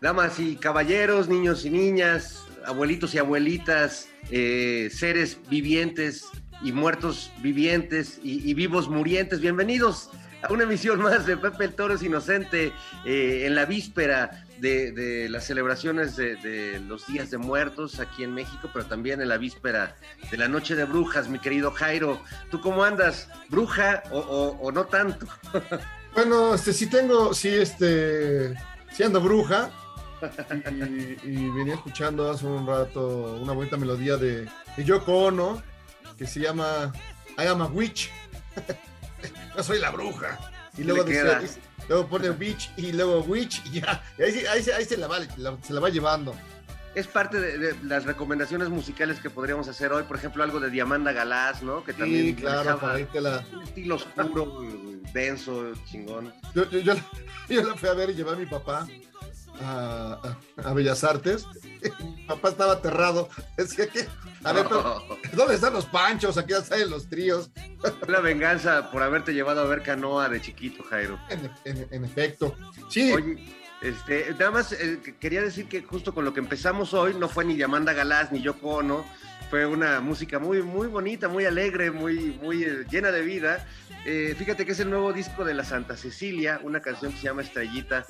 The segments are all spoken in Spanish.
Damas y caballeros, niños y niñas, abuelitos y abuelitas, eh, seres vivientes y muertos vivientes y, vivos murientes, bienvenidos a una emisión más de Pepe el Toro Inocente eh, en la víspera de, las celebraciones de, los días de muertos aquí en México, pero también en la víspera de la Noche de Brujas, mi querido Jairo. ¿Tú cómo andas? ¿Bruja o no tanto? Bueno, este sí tengo, sí, este, sí ando bruja. Y, y venía escuchando hace un rato una bonita melodía de, de Yoko Ono que se llama I am a witch. Yo soy la bruja. Y luego, dice- luego pone witch y luego witch y ya. Y ahí, se- ahí se- ahí se, la va, la- se la va llevando. Es parte de, de las recomendaciones musicales que podríamos hacer hoy, por ejemplo, algo de Diamanda Galás, ¿no? Que también Sí, claro, para la. un estilo oscuro, denso, chingón. Yo, yo, yo, yo la fui a ver y llevé a mi papá a, Bellas Artes. Mi papá estaba aterrado. Decía que, a ver, pero, ¿dónde están los panchos? Aquí ya salen los tríos. La venganza por haberte llevado a ver canoa de chiquito, Jairo. En, en- en efecto. Sí, Oye, este, nada más eh, que- quería decir que justo con lo que empezamos hoy no fue ni Diamanda Galás ni Yoko Ono, fue una música muy, muy bonita, muy alegre, muy, muy eh, llena de vida. Eh, fíjate que es el nuevo disco de la Santa Cecilia, una canción que se llama Estrellita,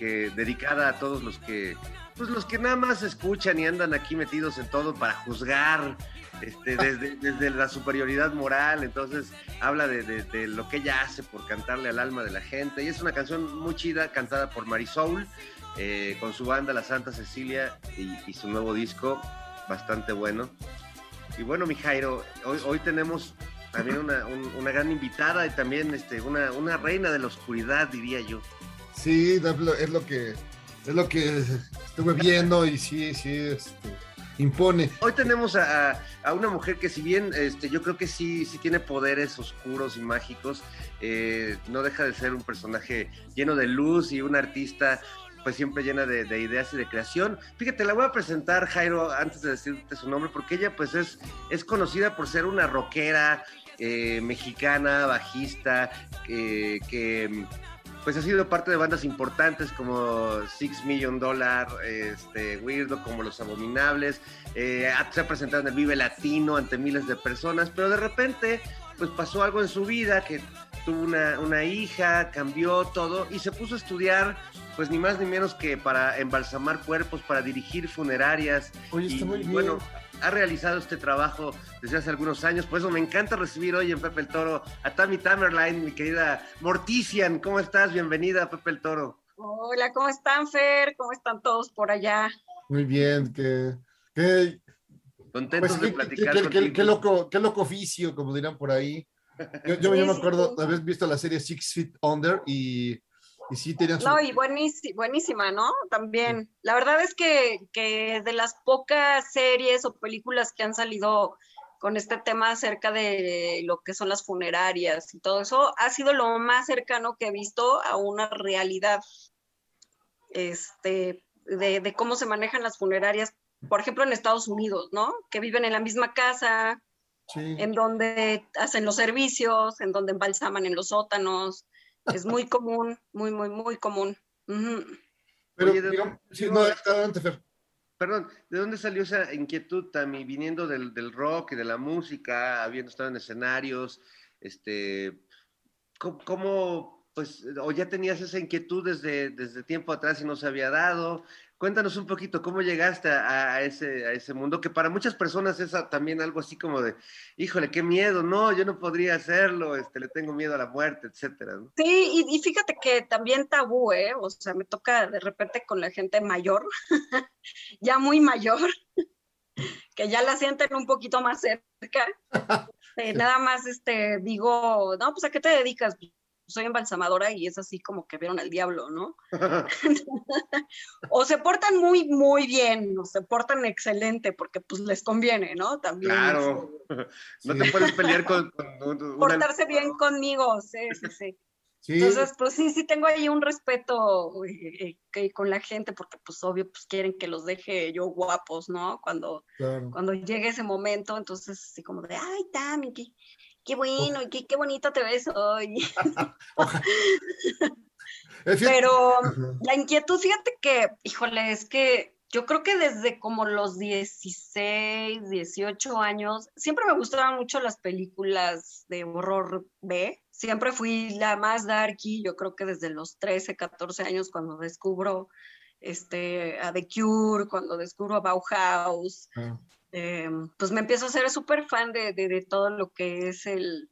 que dedicada a todos los que, pues los que nada más escuchan y andan aquí metidos en todo para juzgar. Este, desde, desde la superioridad moral, entonces habla de, de- de lo que ella hace por cantarle al alma de la gente. Y es una canción muy chida, cantada por Marisol, eh, con su banda La Santa Cecilia y, y su nuevo disco, bastante bueno. Y bueno, mi Jairo, hoy, hoy tenemos también una, un- una gran invitada y también este, una, una reina de la oscuridad, diría yo. Sí, es lo, que es lo que estuve viendo y sí, sí, este, impone. Hoy tenemos a, a- una mujer que si bien este, yo creo que sí, sí tiene poderes oscuros y mágicos, eh, no deja de ser un personaje lleno de luz y una artista pues siempre llena de, de ideas y de creación. Fíjate, la voy a presentar, Jairo, antes de decirte su nombre, porque ella pues es, es conocida por ser una rockera eh, mexicana, bajista, eh, que pues ha sido parte de bandas importantes como Six Million Dollar, este, Weirdo, como Los Abominables, eh, se ha presentado en el Vive Latino ante miles de personas, pero de repente pues pasó algo en su vida que tuvo una, una hija, cambió todo y se puso a estudiar pues ni más ni menos que para embalsamar cuerpos, para dirigir funerarias. Oye, está muy bien. bueno, ha realizado este trabajo desde hace algunos años, por eso me encanta recibir hoy en Pepe el Toro a Tammy Tamerline, mi querida Mortician, ¿cómo estás? Bienvenida Pepe el Toro. Hola, ¿cómo están, Fer? ¿Cómo están todos por allá? Muy bien, que, que Contentos pues, de qué, platicar qué- qué- qué loco, qué loco oficio, como dirán por ahí. Yo, yo, yo me acuerdo sí. de haber visto la serie Six Feet Under y, y sí tenían su- No, y buenísima, buenísima, ¿no? También. La verdad es que, que de las pocas series o películas que han salido con este tema acerca de lo que son las funerarias y todo eso, ha sido lo más cercano que he visto a una realidad. Este, de, de cómo se manejan las funerarias, por ejemplo, en Estados Unidos, ¿no? Que viven en la misma casa, Sí. en donde hacen los servicios, en donde embalsaman en los sótanos. Es muy común, muy, muy, muy común. Ujú. Pero, Oye, de- digamos, sí, no, adelante, Fer. Perdón, ¿de dónde salió esa inquietud, Tami, viniendo del, del rock y de la música, habiendo estado en escenarios? Este, ¿cómo, cómo, pues, o ya tenías esa inquietud desde, desde tiempo atrás y no se había dado? Cuéntanos un poquito, ¿cómo llegaste a, a ese, a ese mundo? Que para muchas personas es a- también algo así como de, híjole, qué miedo, no, yo no podría hacerlo, este, le tengo miedo a la muerte, etcétera, ¿no? Sí, y, y fíjate que también tabú, ¿eh? O sea, me toca de repente con la gente mayor, ya muy mayor, que ya la sienten un poquito más cerca. Eh, nada más este, digo, no, pues ¿a qué te dedicas? Soy embalsamadora y es así como que vieron al diablo, ¿no? o se portan muy, muy bien, o se portan excelente, porque pues les conviene, ¿no? También. Claro, no Sí. te puedes pelear con, con un- una- Portarse bien conmigo, sí, sí, sí. Sí, Entonces, pues sí, sí tengo ahí un respeto eh, eh, con la gente, porque pues obvio, pues quieren que los deje yo guapos, ¿no? Cuando, claro. cuando llegue ese momento, entonces así como de, ay, Tami, qué, qué bueno, qué, qué bonito te ves hoy. Pero la inquietud, fíjate que, híjole, es que yo creo que desde como los 16, 18 años, siempre me gustaban mucho las películas de horror B. Siempre fui la más darky, yo creo que desde los 13, 14 años cuando descubro este, a The Cure, cuando descubro a Bauhaus, Ah, eh, pues me empiezo a ser súper fan de, de- todo lo que es el,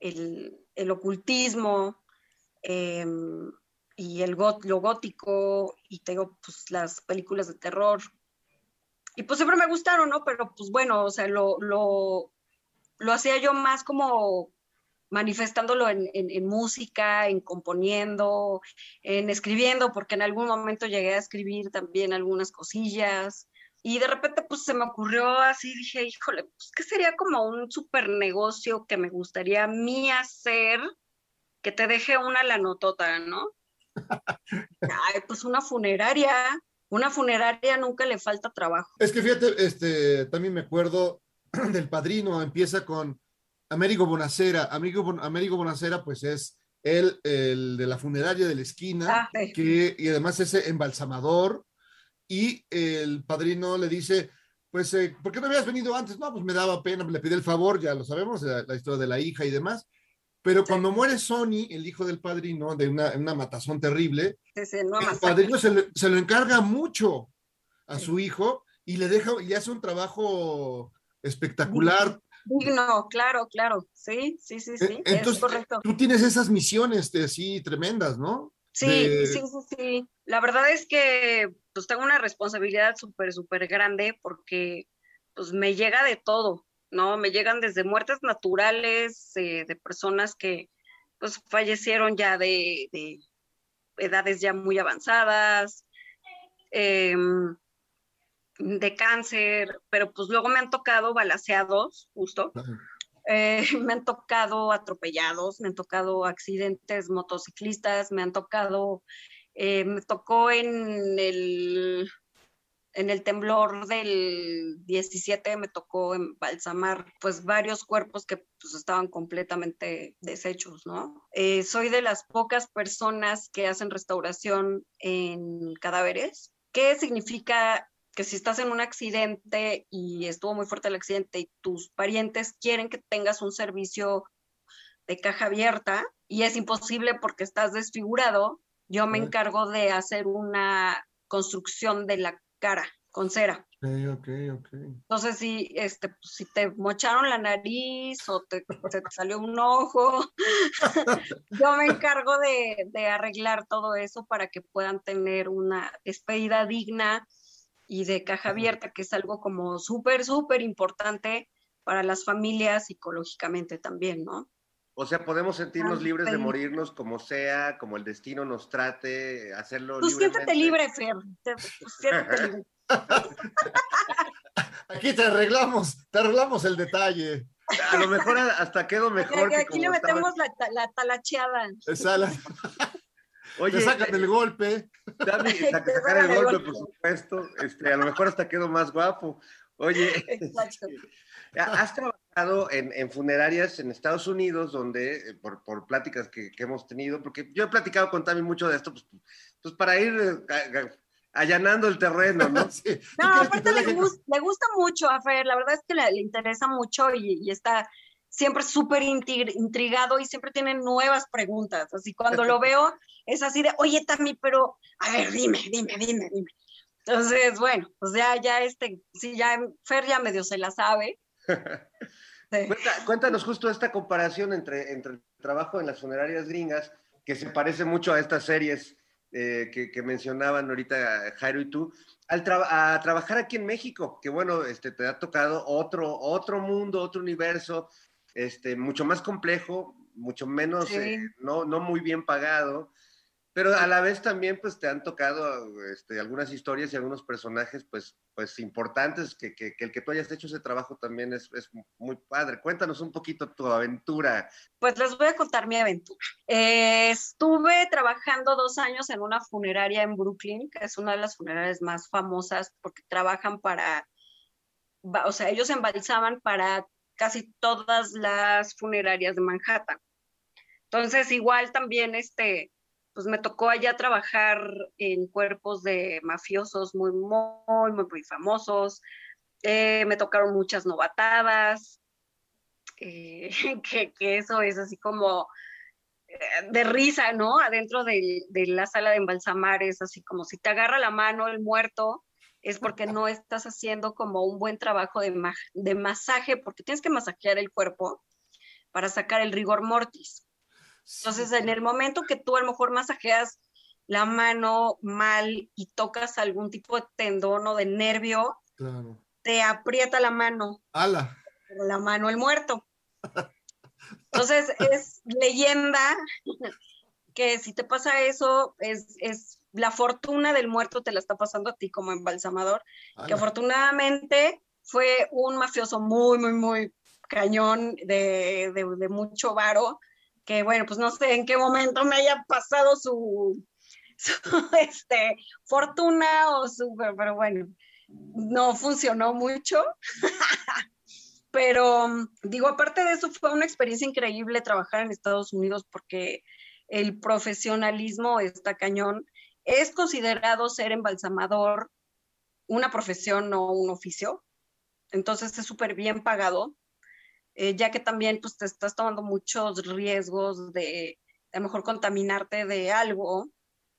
el, el ocultismo eh, y el got- lo gótico y tengo pues las películas de terror. Y pues siempre me gustaron, ¿no? Pero pues bueno, o sea, lo, lo, lo hacía yo más como manifestándolo en- en música, en componiendo, en escribiendo, porque en algún momento llegué a escribir también algunas cosillas. Y de repente, pues se me ocurrió así, dije, híjole, pues que sería como un super negocio que me gustaría a mí hacer, que te deje una la notota, ¿no? Ay, pues una funeraria, una funeraria nunca le falta trabajo. Es que fíjate, este, también me acuerdo del padrino, empieza con Américo Bonacera. Américo, Bon- Américo Bonacera, pues es él, el de la funeraria de la esquina, Ah, sí. que, y además es embalsamador, y el padrino le dice, pues, eh, ¿por qué no habías venido antes? No, pues me daba pena, le pide el favor, ya lo sabemos, la, la historia de la hija y demás. Pero cuando muere Sony, el hijo del padrino, de una, una matazón terrible, Sí, sí, no el padrino se, le- se lo encarga mucho a su hijo y le deja y hace un trabajo espectacular. Digno, claro, claro. Sí, sí, sí, sí. Eh, es Entonces, correcto. tú tienes esas misiones este, así tremendas, ¿no? Sí, de- sí, sí, sí. La verdad es que pues tengo una responsabilidad súper, súper grande porque pues me llega de todo, ¿no? Me llegan desde muertes naturales, eh, de personas que pues fallecieron ya de, de edades ya muy avanzadas, em, de cáncer, pero pues luego me han tocado balaseados, justo. Eh, me han tocado atropellados, me han tocado accidentes motociclistas, me han tocado, eh, me tocó en el, temblor del 17, me tocó embalsamar pues varios cuerpos que pues estaban completamente deshechos, ¿no? Eh, soy de las pocas personas que hacen restauración en cadáveres. ¿Qué significa que si estás en un accidente y estuvo muy fuerte el accidente y tus parientes quieren que tengas un servicio de caja abierta y es imposible porque estás desfigurado, yo me encargo de hacer una construcción de la cara con cera. Ok, ok, ok. Entonces, si, este, si te mocharon la nariz o te salió un ojo, yo me encargo de, de arreglar todo eso para que puedan tener una despedida digna y de caja abierta, que es algo como súper, súper importante para las familias psicológicamente también, ¿no? O sea, podemos sentirnos libres de morirnos como sea, como el destino nos trate, hacerlo Pues siéntete libre, Fer. Te- siéntete libre. Aquí te arreglamos, te arreglamos el detalle. A lo mejor hasta quedo mejor Aquí, que aquí le estaba. metemos la, ta- la talacheada. Esa la- Oye, Te sacan el golpe. Saca- Te sacar el sacan el golpe, golpe. por supuesto. Este, a lo mejor hasta quedo más guapo. Oye, Exacto. has trabajado en, en funerarias en Estados Unidos, donde, eh, por, por pláticas que, que hemos tenido, porque yo he platicado con Tami mucho de esto, pues, pues para ir eh, a- a- allanando el terreno, ¿no? Sí. ¿Tú No, aparte le, gente- gus- le gusta mucho a Fer, la verdad es que le, le interesa mucho y, y está siempre súper intrigado y siempre tiene nuevas preguntas. Así cuando lo veo es así de, oye Tami, pero a ver, dime, dime, dime, dime. Entonces, bueno, pues ya, ya este, sí, ya Fer ya medio se la sabe. Cuenta- cuéntanos justo esta comparación entre, entre el trabajo en las funerarias gringas, que se parece mucho a estas series eh, que, que mencionaban ahorita Jairo y tú, al tra- a trabajar aquí en México, que bueno, este, te ha tocado otro, otro mundo, otro universo, este, mucho más complejo, mucho menos, Sí. eh, no, no muy bien pagado, pero a la vez también pues te han tocado este, algunas historias y algunos personajes pues, pues importantes, que, que- el que tú hayas hecho ese trabajo también es, es muy padre. Cuéntanos un poquito tu aventura. Pues les voy a contar mi aventura. Eh, estuve trabajando dos años en una funeraria en Brooklyn, que es una de las funerarias más famosas porque trabajan para, o sea, ellos embalsaman para casi todas las funerarias de Manhattan. Entonces, igual también, este, pues me tocó allá trabajar en cuerpos de mafiosos muy, muy, muy, famosos. Eh, me tocaron muchas novatadas, eh, que, eso es así como eh, de risa, ¿no? Adentro de, la sala de embalsamar es así como si te agarra la mano el muerto, es porque no estás haciendo como un buen trabajo de masaje, porque tienes que masajear el cuerpo para sacar el rigor mortis. Entonces, en el momento que tú a lo mejor masajeas la mano mal y tocas algún tipo de tendón o de nervio, Claro. te aprieta la mano Ala. la mano el muerto. Entonces es leyenda que si te pasa eso, es, es la fortuna del muerto te la está pasando a ti como embalsamador, que afortunadamente fue un mafioso muy, muy, muy cañón de, de, de mucho varo, que bueno, pues no sé en qué momento me haya pasado su, este, fortuna o su, pero bueno, no funcionó mucho. Pero mm, digo, aparte de eso, fue una experiencia increíble trabajar en Estados Unidos porque el profesionalismo está cañón. Es considerado ser embalsamador una profesión o un oficio, entonces es súper bien pagado, eh, ya que también pues, te estás tomando muchos riesgos de a lo mejor contaminarte de algo,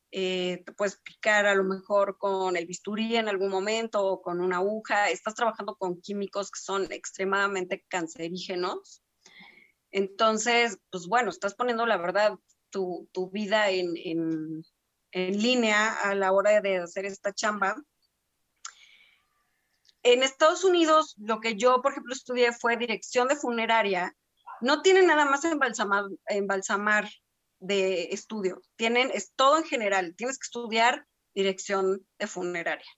eh, te puedes picar a lo mejor con el bisturí en algún momento o con una aguja, estás trabajando con químicos que son extremadamente cancerígenos. Entonces, pues bueno, estás poniendo la verdad tu, tu vida en, en, en línea a la hora de hacer esta chamba. En Estados Unidos, lo que yo, por ejemplo, estudié fue dirección de funeraria. No tienen nada más embalsamar, embalsamar de estudio, tienen, es todo en general, tienes que estudiar dirección de funeraria.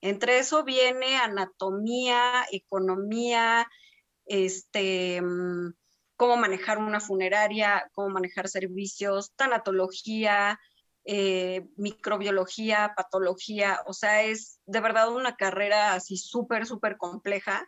Entre eso viene anatomía, economía, este, mm, cómo manejar una funeraria, cómo manejar servicios, tanatología, eh, microbiología, patología, o sea, es de verdad una carrera así súper, súper compleja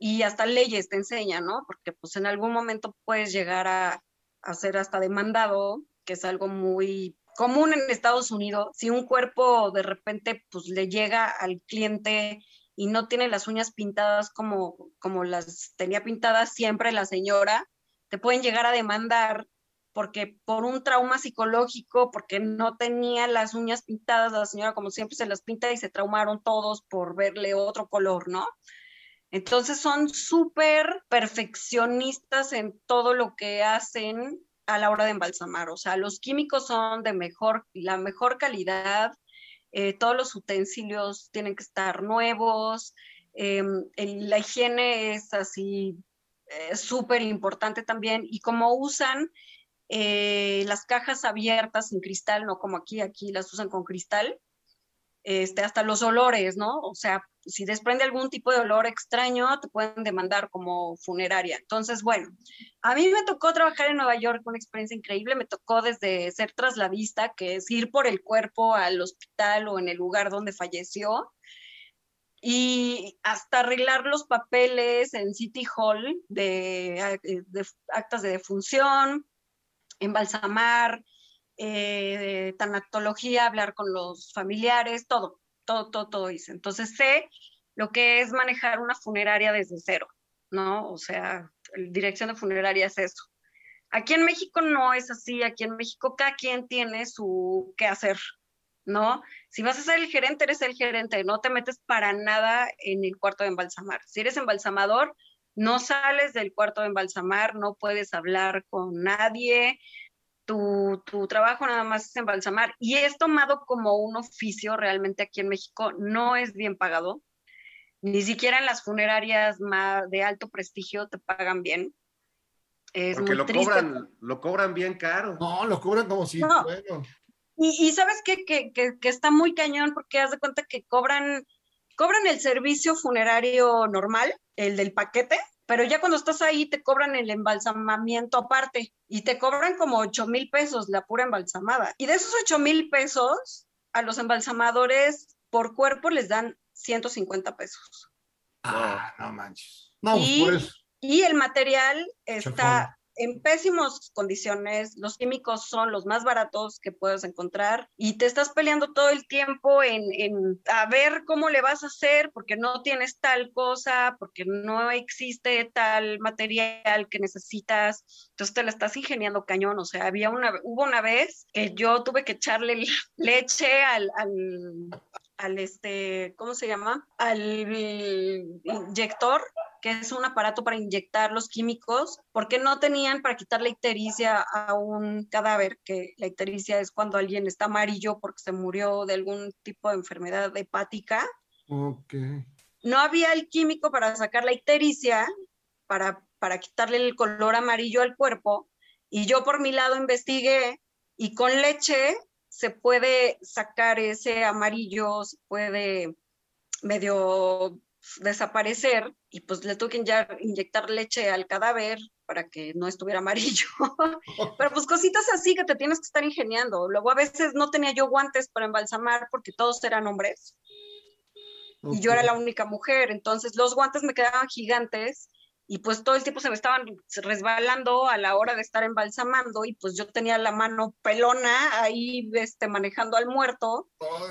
y hasta leyes te enseñan, ¿no? Porque pues en algún momento puedes llegar a, a ser hasta demandado, que es algo muy común en Estados Unidos. Si un cuerpo de repente pues le llega al cliente y no tiene las uñas pintadas como, como las tenía pintadas siempre la señora, te pueden llegar a demandar porque por un trauma psicológico, porque no tenía las uñas pintadas, la señora como siempre se las pinta y se traumaron todos por verle otro color, ¿no? Entonces son súper perfeccionistas en todo lo que hacen a la hora de embalsamar. O sea, los químicos son de mejor, la mejor calidad, eh, todos los utensilios tienen que estar nuevos, eh, la higiene es así eh, súper importante también y como usan eh, las cajas abiertas sin cristal, no como aquí, aquí las usan con cristal, este, hasta los olores, ¿no? O sea, si desprende algún tipo de olor extraño, te pueden demandar como funeraria. Entonces, bueno, a mí me tocó trabajar en Nueva York, una experiencia increíble. Me tocó desde ser trasladista, que es ir por el cuerpo al hospital o en el lugar donde falleció, y hasta arreglar los papeles en City Hall de, de actas de defunción, embalsamar, eh, tanatología, hablar con los familiares, todo, todo, todo, todo hice. Entonces sé lo que es manejar una funeraria desde cero, ¿no? O sea, dirección de funeraria es eso. Aquí en México no es así, aquí en México cada quien tiene su qué hacer, ¿no? Si vas a ser el gerente, eres el gerente, no te metes para nada en el cuarto de embalsamar. Si eres embalsamador, no sales del cuarto de embalsamar, no puedes hablar con nadie, tu, tu, trabajo nada más es embalsamar y es tomado como un oficio realmente aquí en México, no es bien pagado, ni siquiera en las funerarias más de alto prestigio te pagan bien. Es Porque lo cobran, lo cobran bien caro. No, lo cobran como si, no. bueno. Y, y sabes qué? Que, que, que, está muy cañón porque haz de cuenta que cobran, cobran el servicio funerario normal, el del paquete, pero ya cuando estás ahí te cobran el embalsamamiento aparte y te cobran como 8 mil pesos la pura embalsamada. Y de esos 8 mil pesos, a los embalsamadores por cuerpo les dan 150 pesos. Ah, no manches. No, y, pues, y el material está en pésimas condiciones, los químicos son los más baratos que puedes encontrar y te estás peleando todo el tiempo en, en, a ver cómo le vas a hacer porque no tienes tal cosa, porque no existe tal material que necesitas, entonces te la estás ingeniando cañón, o sea, había una, hubo una vez que yo tuve que echarle leche al, al al este, ¿cómo se llama? Al inyector que es un aparato para inyectar los químicos, porque no tenían para quitar la ictericia a un cadáver, que la ictericia es cuando alguien está amarillo porque se murió de algún tipo de enfermedad hepática. Ok. No había el químico para sacar la ictericia, para, para quitarle el color amarillo al cuerpo, y yo por mi lado investigué y con leche se puede sacar ese amarillo, se puede medio desaparecer y pues le tuve que inyectar leche al cadáver para que no estuviera amarillo. Pero pues cositas así que te tienes que estar ingeniando. Luego a veces no tenía yo guantes para embalsamar porque todos eran hombres. Okay. Y yo era la única mujer, entonces los guantes me quedaban gigantes y pues todo el tiempo se me estaban resbalando a la hora de estar embalsamando y pues yo tenía la mano pelona ahí este, manejando al muerto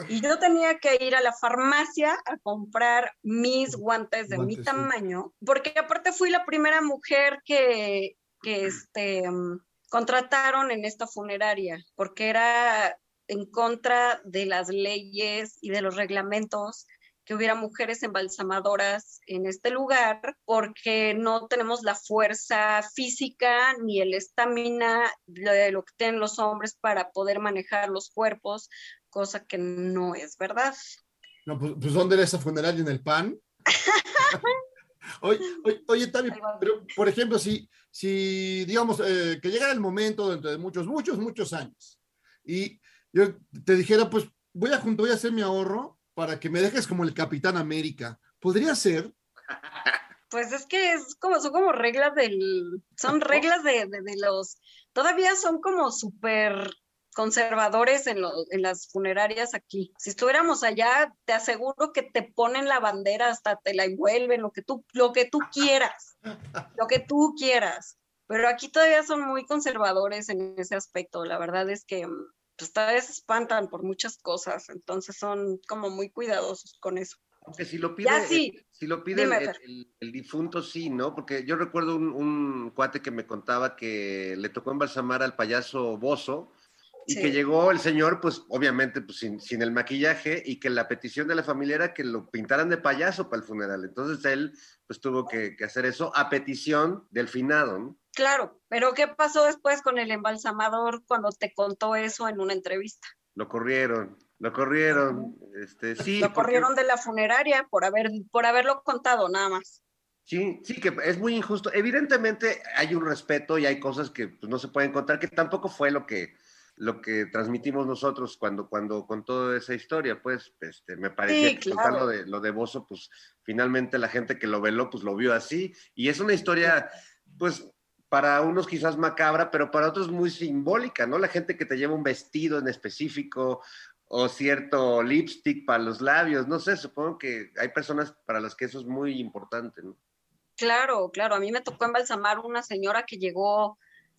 y yo tenía que ir a la farmacia a comprar mis guantes de guantes, mi tamaño porque aparte fui la primera mujer que, que este, um, contrataron en esta funeraria porque era en contra de las leyes y de los reglamentos que hubiera mujeres embalsamadoras en este lugar porque no tenemos la fuerza física ni el estamina de lo que tienen los hombres para poder manejar los cuerpos, cosa que no es verdad. No, pues, pues ¿dónde era esa funeraria en el pan? oye, oye, oye Tami, pero por ejemplo, si, si digamos, eh, que llegara el momento dentro de muchos, muchos, muchos años y yo te dijera, pues voy a, voy a hacer mi ahorro para que me dejes como el Capitán América. ¿Podría ser? Pues es que son como reglas del, son reglas de, los, todavía son como súper conservadores en, las funerarias aquí. Si estuviéramos allá, te aseguro que te ponen la bandera, hasta te la envuelven, lo que tú, lo que tú quieras, lo que tú quieras. Pero aquí todavía son muy conservadores en ese aspecto. La verdad es que pues tal vez espantan por muchas cosas, entonces son como muy cuidadosos con eso. Aunque si lo pide, ya, sí. el, si lo pide el, el, el, difunto, sí, ¿no? Porque yo recuerdo un, un, cuate que me contaba que le tocó embalsamar al payaso Bozo y sí. que llegó el señor, pues obviamente pues, sin, sin, el maquillaje y que la petición de la familia era que lo pintaran de payaso para el funeral. Entonces él pues tuvo que, que hacer eso a petición del finado, ¿no? Claro, pero ¿qué pasó después con el embalsamador cuando te contó eso en una entrevista? Lo corrieron, lo corrieron, este, sí. Lo corrieron porque... de la funeraria por haber, por haberlo contado, nada más. Sí, sí, que es muy injusto. Evidentemente hay un respeto y hay cosas que pues, no se pueden contar, que tampoco fue lo que, lo que transmitimos nosotros cuando, cuando con toda esa historia, pues, este, me parecía Sí, que claro. lo de, lo de Bozo, pues, finalmente la gente que lo veló, pues, lo vio así, y es una historia, pues, para unos quizás macabra, pero para otros muy simbólica, ¿no? La gente que te lleva un vestido en específico o cierto lipstick para los labios, no sé, supongo que hay personas para las que eso es muy importante, ¿no? Claro, claro. A mí me tocó embalsamar una señora que llegó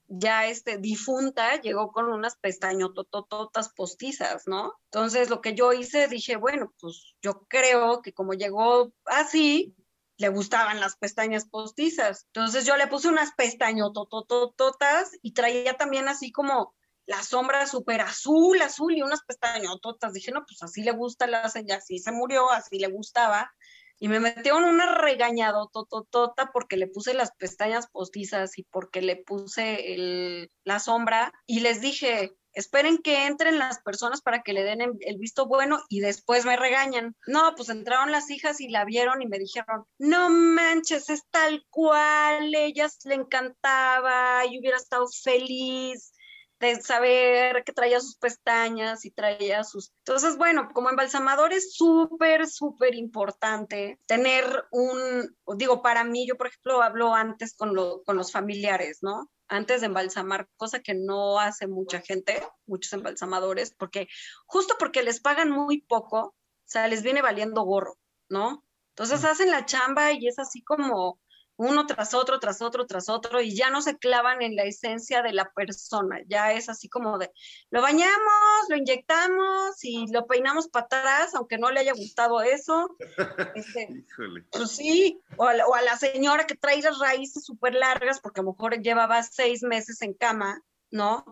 ya este, difunta, llegó con unas pestañototototas postizas, ¿no? Entonces lo que yo hice, dije, bueno, pues yo creo que como llegó así, le gustaban las pestañas postizas. Entonces yo le puse unas pestañototototas y traía también así como la sombra súper azul, azul y unas pestañototas. Dije, no, pues así le gusta la señora, así se murió, así le gustaba. Y me metió en una regañado tototota porque le puse las pestañas postizas y porque le puse la sombra. Y les dije, esperen que entren las personas para que le den el, el visto bueno y después me regañan. No, pues entraron las hijas y la vieron y me dijeron, no manches, es tal cual, ellas le encantaba y hubiera estado feliz de saber que traía sus pestañas y traía sus... Entonces, bueno, como embalsamador es súper, súper importante tener un, digo, para mí, yo por ejemplo hablo antes con, lo- con los familiares, ¿no? Antes de embalsamar, cosa que no hace mucha gente, muchos embalsamadores, porque justo porque les pagan muy poco, o sea, les viene valiendo gorro, ¿no? Entonces hacen la chamba y es así como uno tras otro, tras otro, tras otro, y ya no se clavan en la esencia de la persona, ya es así como de, lo bañamos, lo inyectamos y lo peinamos para atrás, aunque no le haya gustado eso. Este, pues sí, o a, la, o a la señora que trae las raíces súper largas, porque a lo mejor llevaba seis meses en cama, ¿no?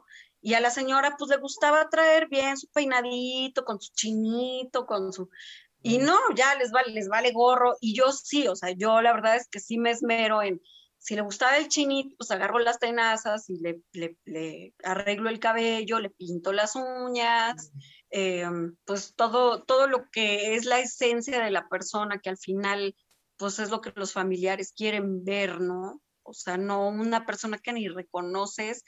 Y a la señora pues le gustaba traer bien su peinadito, con su chinito, con su... Y no, ya les vale, les vale gorro. Y yo sí, o sea, yo la verdad es que sí me esmero en, si le gustaba el chinito, pues agarro las tenazas y le, arreglo el cabello, le pinto las uñas, eh, pues todo, todo lo que es la esencia de la persona, que al final, pues es lo que los familiares quieren ver, ¿no? O sea, no una persona que ni reconoces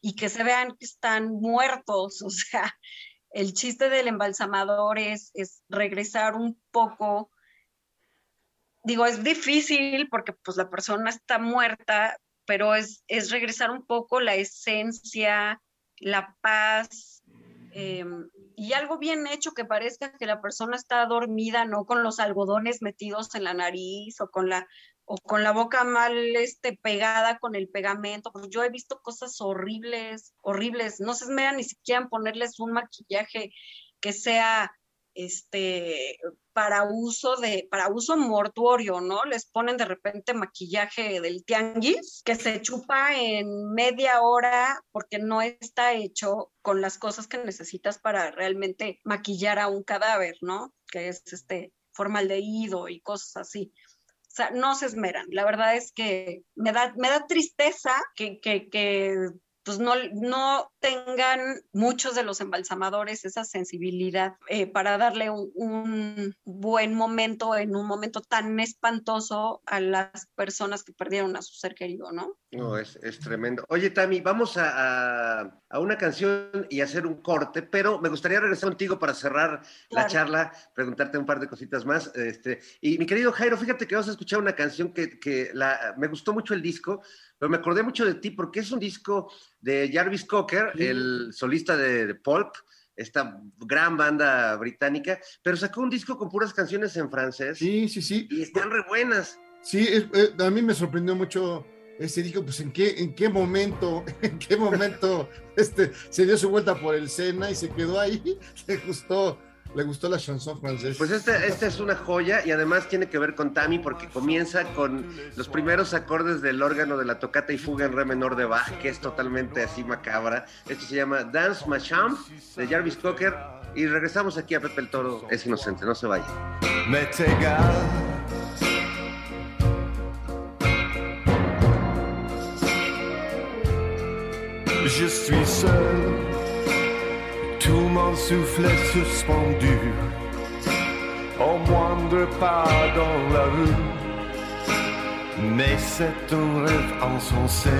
y que se vean que están muertos, o sea, el chiste del embalsamador es, es regresar un poco, digo, es difícil porque pues la persona está muerta, pero es, es regresar un poco la esencia, la paz, eh, y algo bien hecho que parezca que la persona está dormida, no con los algodones metidos en la nariz o con la, o con la boca mal este, pegada con el pegamento. Pues yo he visto cosas horribles, horribles. No se esmeran ni siquiera en ponerles un maquillaje que sea este para uso de para uso mortuorio, ¿no? Les ponen de repente maquillaje del tianguis que se chupa en media hora porque no está hecho con las cosas que necesitas para realmente maquillar a un cadáver, ¿no? Que es este formaldehído y cosas así. O sea, no se esmeran. La verdad es que me da, me da tristeza que, que, que pues no, no tengan muchos de los embalsamadores esa sensibilidad eh, para darle un, un, buen momento en un momento tan espantoso a las personas que perdieron a su ser querido, ¿no? No, es, es tremendo. Oye, Tami, vamos a, a, a, una canción y hacer un corte, pero me gustaría regresar contigo para cerrar claro. la charla, preguntarte un par de cositas más. Este, y mi querido Jairo, fíjate que vamos a escuchar una canción que, que la, me gustó mucho el disco, pero me acordé mucho de ti porque es un disco de Jarvis Cocker, sí. el solista de, de Pulp, esta gran banda británica, pero sacó un disco con puras canciones en francés. Sí, sí, sí. Y están re buenas. Sí, es, eh, a mí me sorprendió mucho este disco, pues en qué, en qué momento, en qué momento este, se dio su vuelta por el Sena y se quedó ahí, le gustó, le gustó la chanson francesa. Pues esta, esta es una joya y además tiene que ver con Tammy porque comienza con los primeros acordes del órgano de la tocata y fuga en re menor de Bach, que es totalmente así macabra. Esto se llama Dance Machamp de Jarvis Cocker y regresamos aquí a Pepe el Toro, es inocente, no se vaya. Je suis seul, tout mon est suspendu. Au moindre pas dans la rue, mais c'est un rêve insensé,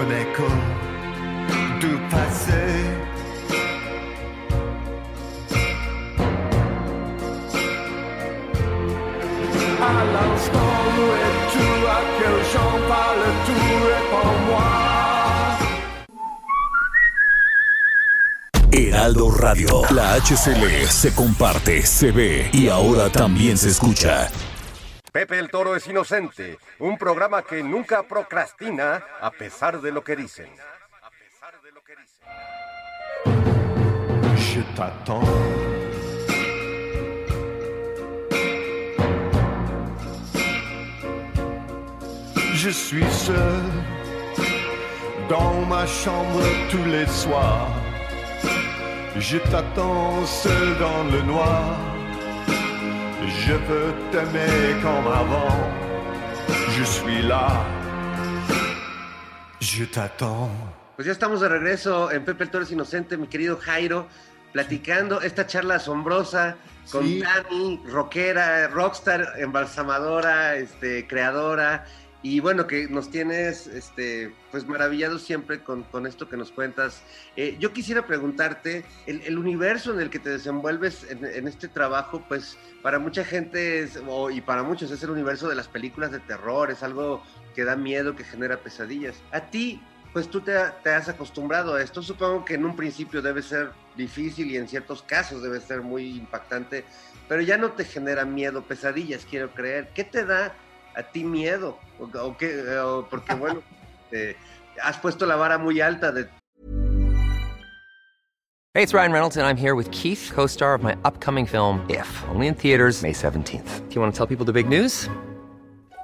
un écho tout passé. À l'instant où es-tu, à quel chant parles-tu, réponds-moi. Heraldo Radio. La HCL se comparte, se ve y ahora también se escucha. Pepe el Toro es inocente, un programa que nunca procrastina a pesar de lo que dicen. Je t'attends. Je suis seul dans ma chambre tous les soirs. Je t'attends seul dans le noir. Je veux t'aimer comme avant. Je suis là. Je t'attends. Pues ya estamos de regreso en Pepe el Toro es Inocente, mi querido Jairo, platicando esta charla asombrosa con Sí. Tami, rockera, rockstar, embalsamadora, este, creadora, y bueno, que nos tienes este, pues maravillados siempre con, con esto que nos cuentas. Eh, yo quisiera preguntarte, el, el universo en el que te desenvuelves en, en este trabajo, pues para mucha gente es- o- y para muchos es el universo de las películas de terror, es algo que da miedo, que genera pesadillas. A ti, pues tú te, te has acostumbrado a esto. Supongo que en un principio debe ser difícil y en ciertos casos debe ser muy impactante, pero ya no te genera miedo, pesadillas, quiero creer. ¿Qué te da a ti miedo? O, o qué- o porque bueno, eh, has puesto la vara muy alta de Hey, it's Ryan Reynolds, and I'm here with Keith, co star of my upcoming film, If, only in theaters, May 17th. Do you want to tell people the big news?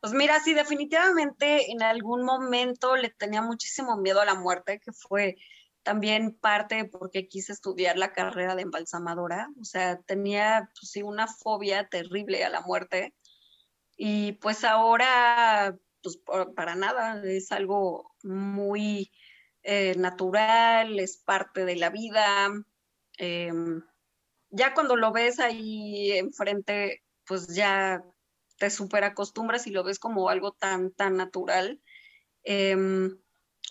Pues mira, sí, definitivamente en algún momento le tenía muchísimo miedo a la muerte, que fue también parte de por qué quise estudiar la carrera de embalsamadora. O sea, tenía, pues sí, una fobia terrible a la muerte. Y pues ahora, pues para nada, es algo muy eh, natural, es parte de la vida. Em, ya cuando lo ves ahí enfrente, pues ya te súper acostumbras y lo ves como algo tan, tan natural. Em,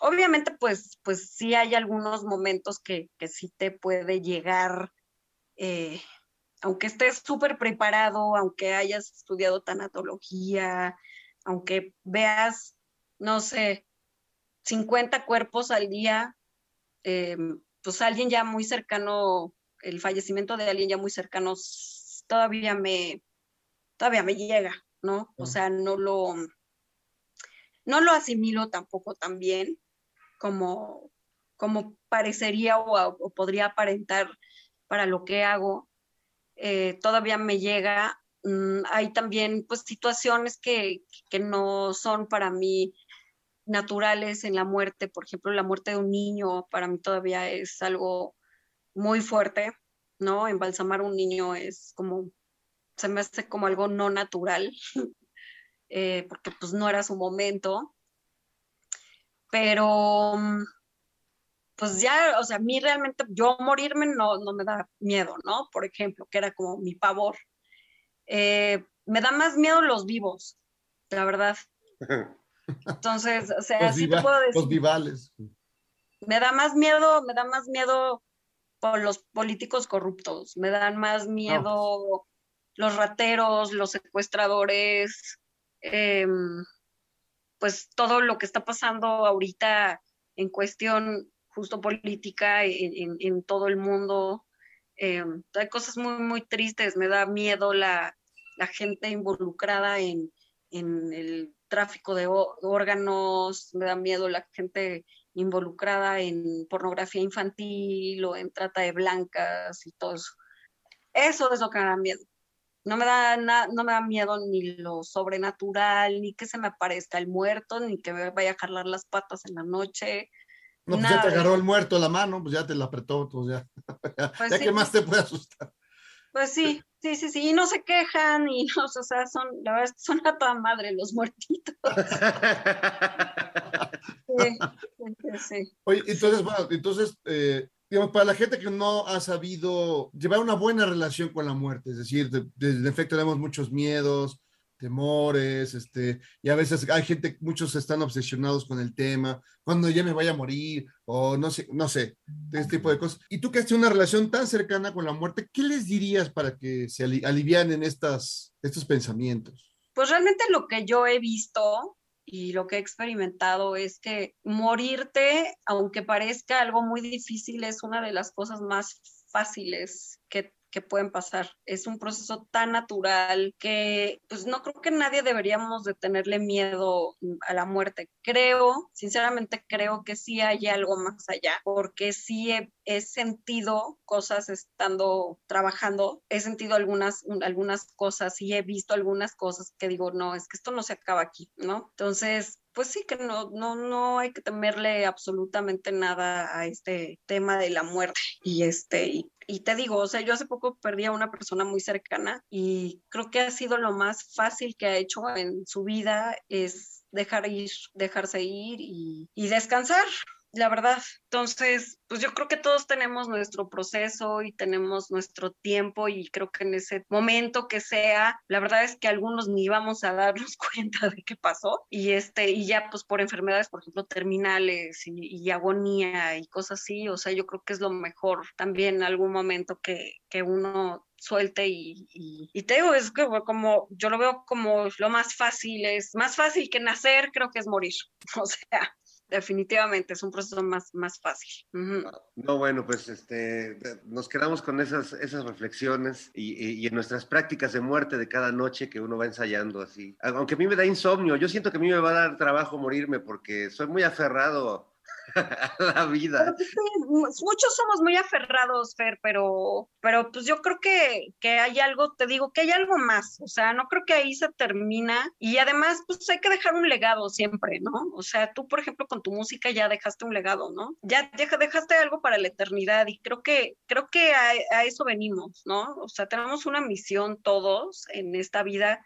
obviamente, pues, pues sí hay algunos momentos que, que sí te puede llegar, eh, aunque estés súper preparado, aunque hayas estudiado tanatología, aunque veas, no sé, 50 cuerpos al día, em, pues alguien ya muy cercano, el fallecimiento de alguien ya muy cercano, todavía me, todavía me llega, ¿no? O sea, no lo, no lo asimilo tampoco tan bien como, como parecería o, podría aparentar para lo que hago. Eh, todavía me llega. Mm, hay también pues situaciones que, que no son para mí naturales en la muerte. Por ejemplo, la muerte de un niño para mí todavía es algo muy fuerte, ¿no? Embalsamar a un niño es como se me hace como algo no natural, eh, porque pues no era su momento. Pero, pues ya, o sea, a mí realmente, yo morirme no, no me da miedo, ¿no? Por ejemplo, que era como mi pavor. Eh, me da más miedo los vivos, la verdad. Entonces, o sea, así te puedo decir los vivales. me da más miedo, me da más miedo por los políticos corruptos, me dan más miedo los rateros, los secuestradores, em, pues todo lo que está pasando ahorita en cuestión justo política en, todo el mundo. em, hay cosas muy, muy tristes, me da miedo la, gente involucrada en, en el tráfico de órganos, me da miedo la gente involucrada en pornografía infantil o en trata de blancas y todo eso. Eso es lo que me da miedo. No me da, na- no me da miedo ni lo sobrenatural, ni que se me aparezca el muerto, ni que me vaya a jalar las patas en la noche. No, pues Nada ya te agarró el muerto la mano, pues ya te la apretó, pues ya. ya, Pues ya sí. que más te puede asustar. Pues sí, sí, sí, sí, y no se quejan y no, o sea, son, la verdad, son a toda madre los muertitos. Sí, sí, sí. Oye, entonces, bueno, entonces, eh, digamos, para la gente que no ha sabido llevar una buena relación con la muerte, es decir, de, de- en efecto tenemos muchos miedos, temores, este, y a veces hay gente, muchos están obsesionados con el tema, cuando ya me vaya a morir, o no sé, no sé, de este tipo de cosas. Y tú que has tenido una relación tan cercana con la muerte, ¿qué les dirías para que se ali- alivianen estas, estos pensamientos? Pues realmente lo que yo he visto y lo que he experimentado es que morirte, aunque parezca algo muy difícil, es una de las cosas más fáciles que, que pueden pasar. Es un proceso tan natural que pues no creo que nadie deberíamos de tenerle miedo a la muerte. Creo, sinceramente creo que sí hay algo más allá, porque sí he, sentido cosas estando trabajando, he sentido algunas, un- algunas cosas y he visto algunas cosas que digo, no, es que esto no se acaba aquí, ¿no? Entonces, pues sí que no, no, no hay que temerle absolutamente nada a este tema de la muerte. Y este, y te digo, o sea, yo hace poco perdí a una persona muy cercana y creo que ha sido lo más fácil que ha hecho en su vida es dejar ir, dejarse ir y, y descansar. La verdad. Entonces, pues yo creo que todos tenemos nuestro proceso y tenemos nuestro tiempo y creo que en ese momento que sea, la verdad es que algunos ni vamos a darnos cuenta de qué pasó y este y ya pues por enfermedades, por ejemplo, terminales y, agonía y cosas así, o sea, yo creo que es lo mejor también en algún momento que, que uno suelte y, y, y te digo, es que como yo lo veo como lo más fácil, es más fácil que nacer, creo que es morir, o sea, definitivamente es un proceso más, más fácil. No, bueno, pues este, nos quedamos con esas, esas reflexiones y, y- y en nuestras prácticas de muerte de cada noche que uno va ensayando así. Aunque a mí me da insomnio, yo siento que a mí me va a dar trabajo morirme porque soy muy aferrado la vida. Pues, muchos somos muy aferrados, Fer, pero, pero pues yo creo que, que hay algo, te digo, que hay algo más, o sea, no creo que ahí se termina y además pues hay que dejar un legado siempre, ¿no? O sea, tú, por ejemplo, con tu música ya dejaste un legado, ¿no? Ya deja- dejaste algo para la eternidad y creo que, creo que a eso venimos, ¿no? O sea, tenemos una misión todos en esta vida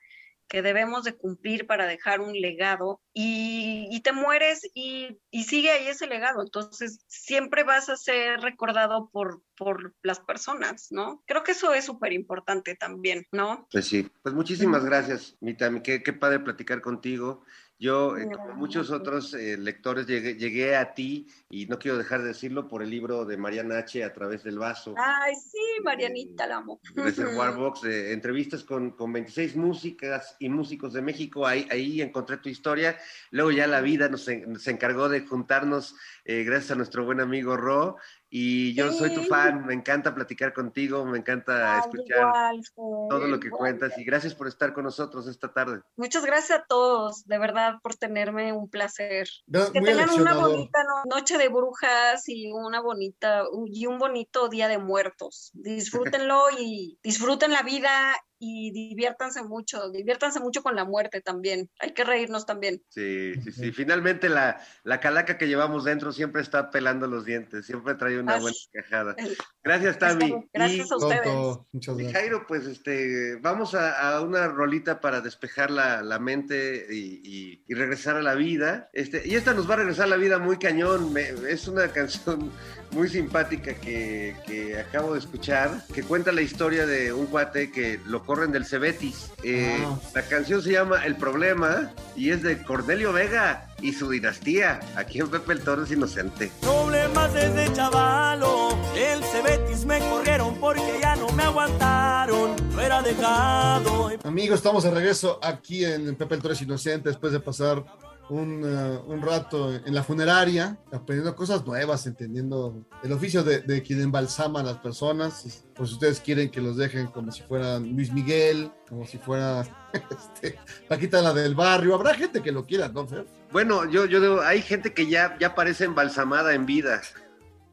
que debemos de cumplir para dejar un legado y, y te mueres y, y sigue ahí ese legado. Entonces, siempre vas a ser recordado por, por las personas, ¿no? Creo que eso es súper importante también, ¿no? Pues sí, pues muchísimas gracias, Mitami, qué, qué padre platicar contigo. Yo, eh, como muchos otros eh, lectores, llegué, llegué a ti, y no quiero dejar de decirlo, por el libro de Mariana H. a través del vaso. Ay, sí, Marianita, la amo. Reservoir Box, de entrevistas con, con 26 músicas y músicos de México. Ahí, ahí encontré tu historia. Luego ya la vida nos, en- se encargó de juntarnos eh, gracias a nuestro buen amigo Ro. Y yo soy tu Sí. fan, me encanta platicar contigo, me encanta Ay, escuchar igual, todo lo que igual. cuentas y gracias por estar con nosotros esta tarde. Muchas gracias a todos, de verdad, por tenerme un placer. Gra- Que tengan una bonita no- noche de brujas y una bonita y un bonito día de muertos. Disfrútenlo y disfruten la vida y diviértanse mucho, diviértanse mucho con la muerte también. Hay que reírnos también. Sí, sí, sí. Finalmente la, la calaca que llevamos dentro siempre está pelando los dientes, siempre trae una Así. buena cajada. Gracias, Tami. Gracias Y- a ustedes. Muchas Y gracias. Jairo, pues este, vamos a, a una rolita para despejar la, la mente y, y- y regresar a la vida. Este, y esta nos va a regresar a la vida muy cañón. Me- es una canción muy simpática que, que acabo de escuchar, que cuenta la historia de un cuate que lo corren del Cebetis. Eh, Ah. La canción se llama El Problema y es de Cornelio Vega y su dinastía. Aquí en Pepe el Toro es inocente. Problemas desde chavalo, el Cebetis me corrieron porque ya no me aguantaron, no era dejado. Amigos, estamos de regreso aquí en Pepe el Torres Inocente después de pasar un, eh, un rato en la funeraria, aprendiendo cosas nuevas, entendiendo el oficio de, de quien embalsama a las personas. Pues si ustedes quieren que los dejen como si fueran Luis Miguel, como si fuera este, Paquita la del barrio, habrá gente que lo quiera, ¿no, Fer? Bueno, yo, yo hay gente que ya, ya parece embalsamada en vida.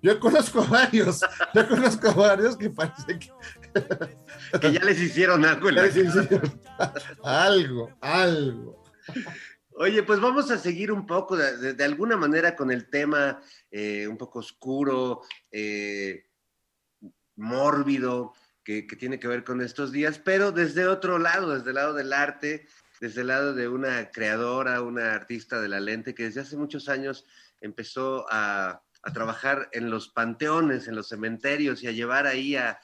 Yo conozco varios, yo conozco varios que parece que que ya les hicieron algo en la sí, algo, algo. Oye, pues vamos a seguir un poco, de, alguna manera, con el tema eh, un poco oscuro, eh, mórbido, que, tiene que ver con estos días, pero desde otro lado, desde el lado del arte, desde el lado de una creadora, una artista de la lente, que desde hace muchos años empezó a, trabajar en los panteones, en los cementerios y a llevar ahí a,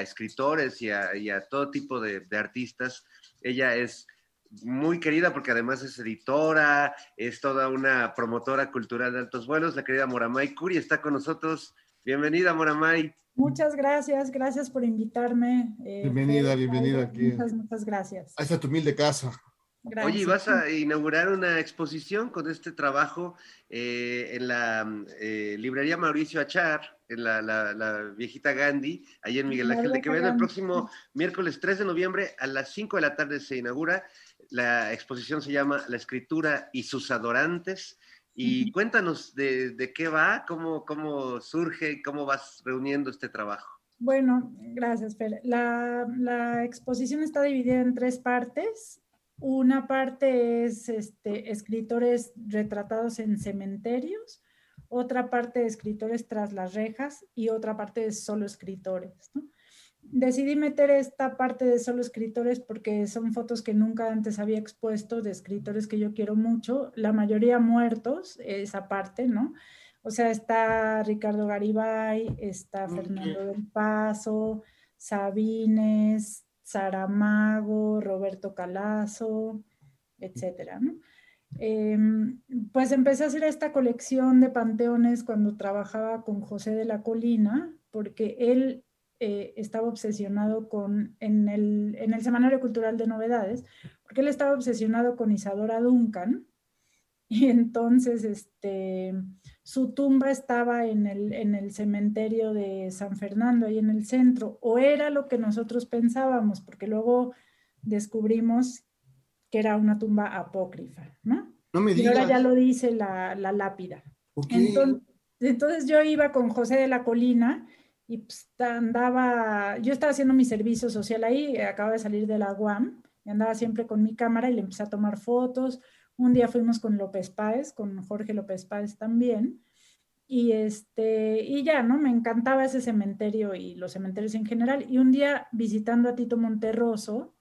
escritores y a, y a todo tipo de, de artistas. Ella es muy querida porque además es editora, es toda una promotora cultural de altos vuelos. La querida Moramay Curi está con nosotros. Bienvenida, Moramay. Muchas gracias, gracias por invitarme. eh, Bienvenida, bienvenida aquí. Muchas, muchas gracias. Ahí está tu humilde casa. Gracias. Oye, vas a inaugurar una exposición con este trabajo eh, en la eh, librería Mauricio Achar, en la, la- la viejita Gandhi, ahí en Miguel La Ángel de Quevedo. El próximo miércoles 3 de noviembre a las 5 de la tarde se inaugura. La exposición se llama La escritura y sus adorantes. Y cuéntanos de, de qué va, cómo, cómo surge, cómo vas reuniendo este trabajo. Bueno, gracias, Fer. La, la exposición está dividida en tres partes. Una parte es este, escritores retratados en cementerios, otra parte escritores tras las rejas y otra parte es solo escritores. ¿no? Decidí meter esta parte de solo escritores porque son fotos que nunca antes había expuesto de escritores que yo quiero mucho, la mayoría muertos, esa parte, ¿no? O sea, está Ricardo Garibay, está Fernando del Paso, Sabines, Saramago, Roberto Calazo, etcétera, ¿no? Em, pues empecé a hacer esta colección de panteones cuando trabajaba con José de la Colina, porque él eh, estaba obsesionado con, en el, en el Semanario Cultural de Novedades, porque él estaba obsesionado con Isadora Duncan, y entonces este, su tumba estaba en el, en el cementerio de San Fernando, ahí en el centro, o era lo que nosotros pensábamos, porque luego descubrimos que era una tumba apócrifa, ¿no? No me Y ahora digas. ya lo dice la, la lápida. Entonces, entonces yo iba con José de la Colina y pues, andaba, yo estaba haciendo mi servicio social ahí, acaba de salir de la UAM, y andaba siempre con mi cámara y le empecé a tomar fotos. Un día fuimos con López Páez, con Jorge López Páez también, y este, y ya, ¿no? Me encantaba ese cementerio y los cementerios en general. Y un día visitando a Tito Monterroso,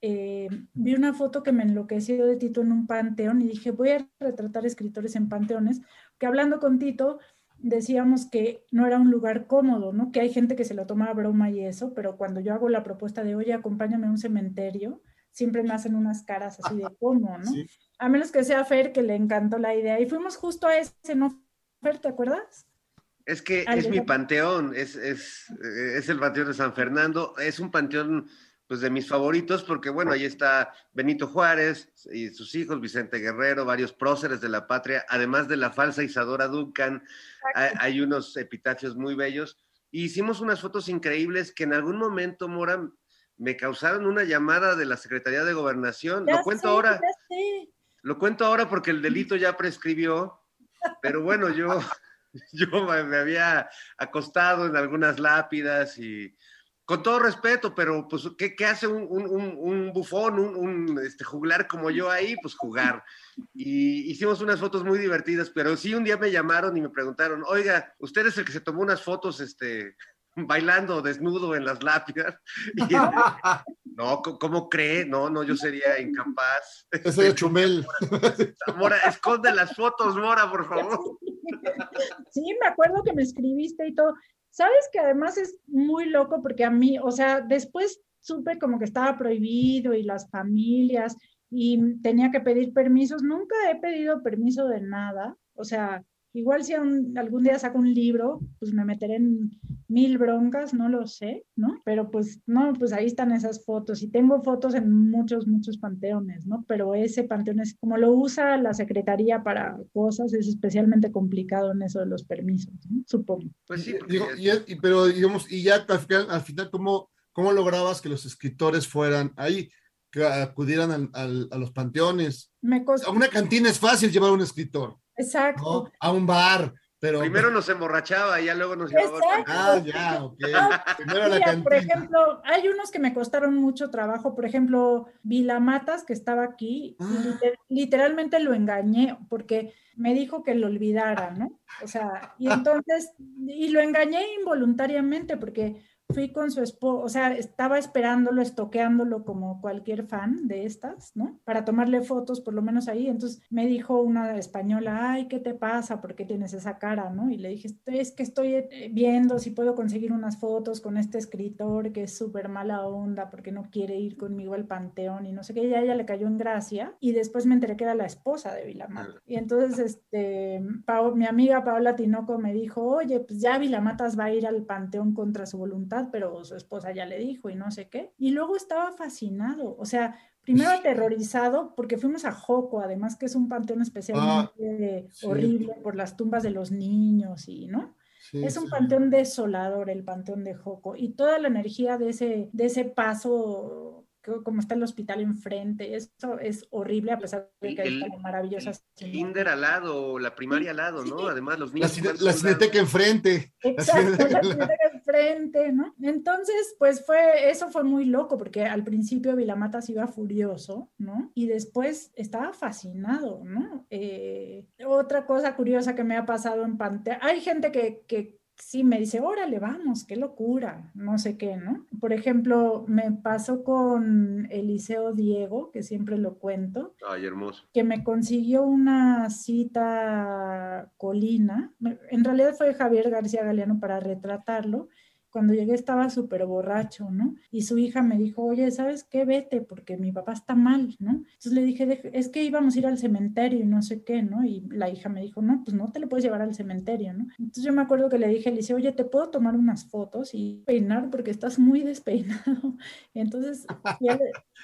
eh, vi una foto que me enloqueció de Tito en un panteón y dije, voy a retratar escritores en panteones, que hablando con Tito decíamos que no era un lugar cómodo, ¿no? Que hay gente que se lo toma a broma y eso, pero cuando yo hago la propuesta de, oye, acompáñame a un cementerio, siempre me hacen unas caras así de cómo, ¿no? Sí. A menos que sea Fer, que le encantó la idea. Y fuimos justo a ese, ¿no? Fer, ¿te acuerdas? Es que es mi panteón, es, es, es el panteón de San Fernando, es un panteón pues de mis favoritos porque bueno, ahí está Benito Juárez y sus hijos, Vicente Guerrero, varios próceres de la patria, además de la falsa Isadora Duncan, hay, hay unos epitafios muy bellos. Y hicimos unas fotos increíbles que en algún momento, Mora, me causaron una llamada de la Secretaría de Gobernación. Ya Lo cuento sé, ahora. Lo cuento ahora porque el delito ya prescribió, pero bueno, yo, yo me había acostado en algunas lápidas y con todo respeto, pero pues, ¿qué, qué hace un, un- un- un bufón, un, un, este, juglar como yo ahí? Pues jugar. Y hicimos unas fotos muy divertidas, pero sí un día me llamaron y me preguntaron, oiga, ¿usted es el que se tomó unas fotos, este, bailando desnudo en las lápidas? Y, no, ¿cómo- ¿cómo cree? No, no, yo sería incapaz. Ese es Chumel. Mora, esconde las fotos, Mora, por favor. Sí, me acuerdo que me escribiste y todo. Sabes que además es muy loco porque a mí, o sea, después supe como que estaba prohibido y las familias y tenía que pedir permisos. Nunca he pedido permiso de nada. O sea, igual si un- algún día saco un libro, pues me meteré en mil broncas, no lo sé, ¿no? Pero pues no, pues ahí están esas fotos y tengo fotos en muchos, muchos panteones, ¿no? Pero ese panteón es como lo usa la Secretaría para cosas, es especialmente complicado en eso de los permisos, ¿no? Supongo. Pues sí, Digo, y, y- pero digamos, y ya al final, al final ¿cómo, ¿cómo lograbas que los escritores fueran ahí, que acudieran al- al- a los panteones? Me costó, A una cantina es fácil llevar a un escritor, exacto. ¿no? A un bar, Pero, Primero nos emborrachaba y ya luego nos llevaba. Exacto. Ah, ya, ok. Primero la Mira, cantina. por ejemplo, hay unos que me costaron mucho trabajo. Por ejemplo, Vilamatas, que estaba aquí, Ah. liter- literalmente lo engañé porque me dijo que lo olvidara, ¿no? O sea, y entonces, y lo engañé involuntariamente porque fui con su esposo, o sea, estaba esperándolo, estoqueándolo como cualquier fan de estas, ¿no? Para tomarle fotos, por lo menos ahí. Entonces me dijo una española, ay, ¿qué te pasa? ¿Por qué tienes esa cara, no? Y le dije, es que estoy eh, viendo si puedo conseguir unas fotos con este escritor que es súper mala onda porque no quiere ir conmigo al panteón y no sé qué. Y a ella le cayó en gracia y después me enteré que era la esposa de Vilamata. Y entonces, este, Pao- mi amiga Paola Tinoco me dijo, oye, pues ya Vilamatas va a ir al panteón contra su voluntad, pero su esposa ya le dijo y no sé qué. Y luego estaba fascinado, o sea, primero aterrorizado porque fuimos a Joco, además que es un panteón especialmente sí. horrible por las tumbas de los niños y, ¿no? Sí, es un sí. panteón desolador, el panteón de Joco, y toda la energía de ese, de ese paso, que- como está el hospital enfrente, eso es horrible a pesar de que hay El- como maravillosas. Kinder al lado, la primaria al lado, ¿no? Además, los La, niños. cine- la cineteca enfrente. Exacto, la La- enfrente, ¿no? Entonces, pues fue, eso fue muy loco, porque al principio Vilamatas iba furioso, ¿no? Y después estaba fascinado, ¿no? Eh, otra cosa curiosa que me ha pasado en Pantea, hay gente que, que sí me dice, órale, vamos, qué locura, no sé qué, ¿no? Por ejemplo, me pasó con Eliseo Diego, que siempre lo cuento, Ay, hermoso. que me consiguió una cita colina. En realidad fue Javier García Galeano para retratarlo. Cuando llegué estaba súper borracho, ¿no? Y su hija me dijo, oye, ¿sabes qué? Vete, porque mi papá está mal, ¿no? Entonces le dije, "Deja- es que íbamos a ir al cementerio y no sé qué, ¿no? Y la hija me dijo, no, pues no te lo puedes llevar al cementerio, ¿no? Entonces yo me acuerdo que le dije, le dije, oye, ¿te puedo tomar unas fotos y peinar porque estás muy despeinado? Entonces fui al,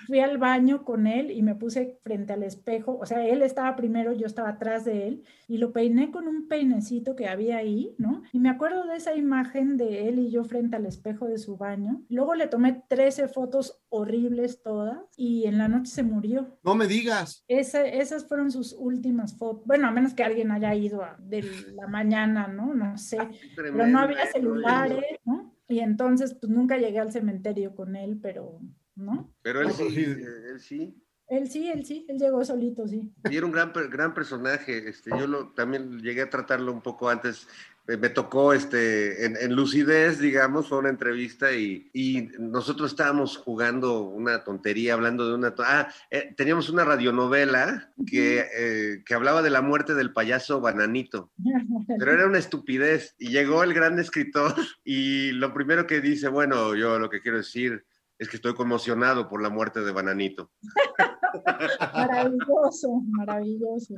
fui al baño con él y me puse frente al espejo, o sea, él estaba primero, yo estaba atrás de él y lo peiné con un peinecito que había ahí, ¿no? Y me acuerdo de esa imagen de él y yo frente al espejo de su baño. Luego le tomé 13 fotos horribles todas y en la noche se murió. No me digas. Esa- esas fueron sus últimas fotos. Bueno, a menos que alguien haya ido a- de la mañana, ¿no? No sé. Pero no había historia. celulares, ¿no? Y entonces, pues nunca llegué al cementerio con él, pero, ¿no? Pero él sí, sí. eh, él sí. Él sí, él sí, él llegó solito, sí. Y era un gran, gran personaje. Este, yo lo, también llegué a tratarlo un poco antes. Eh, Me tocó este, en, en Lucidez, digamos, fue una entrevista y, y nosotros estábamos jugando una tontería, hablando de una... Ah, eh, teníamos una radionovela que, eh, que hablaba de la muerte del payaso Bananito. Pero era una estupidez. Y llegó el gran escritor y lo primero que dice, bueno, yo lo que quiero decir es que estoy conmocionado por la muerte de Bananito. Maravilloso, maravilloso.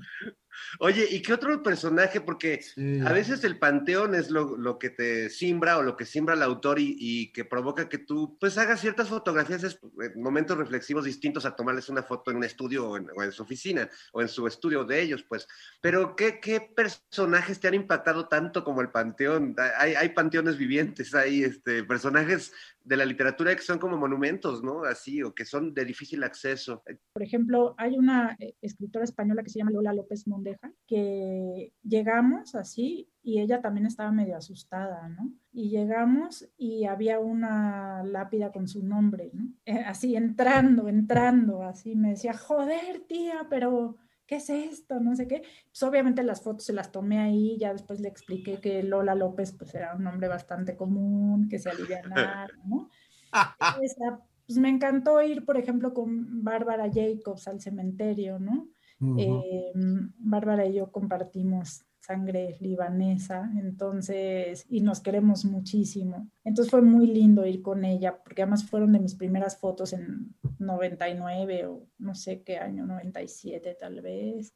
Oye, ¿y qué otro personaje? Porque Sí. a veces el panteón es lo, lo que te simbra o lo que simbra el autor y, y que provoca que tú pues hagas ciertas fotografías, en momentos reflexivos distintos a tomarles una foto en un estudio o en, o en su oficina o en su estudio de ellos, pues. Pero ¿qué, qué personajes te han impactado tanto como el panteón? Hay, hay panteones vivientes, hay este, personajes de la literatura que son como monumentos, ¿no? Así, o que son de difícil acceso. Por ejemplo, hay una eh, escritora española que se llama Lola López Mondeja, que llegamos así y ella también estaba medio asustada, ¿no? Y llegamos y había una lápida con su nombre, ¿no? Eh, así entrando, entrando, así me decía, joder, tía, pero ¿qué es esto? No sé qué. Pues obviamente las fotos se las tomé ahí, ya después le expliqué que Lola López pues era un nombre bastante común, que se alivianara, ¿no? Esa, pues me encantó ir, por ejemplo, con Bárbara Jacobs al cementerio, ¿no? Eh, Bárbara y yo compartimos sangre libanesa, entonces, y nos queremos muchísimo. Entonces fue muy lindo ir con ella, porque además fueron de mis primeras fotos en 99 o no sé qué año, 97 tal vez.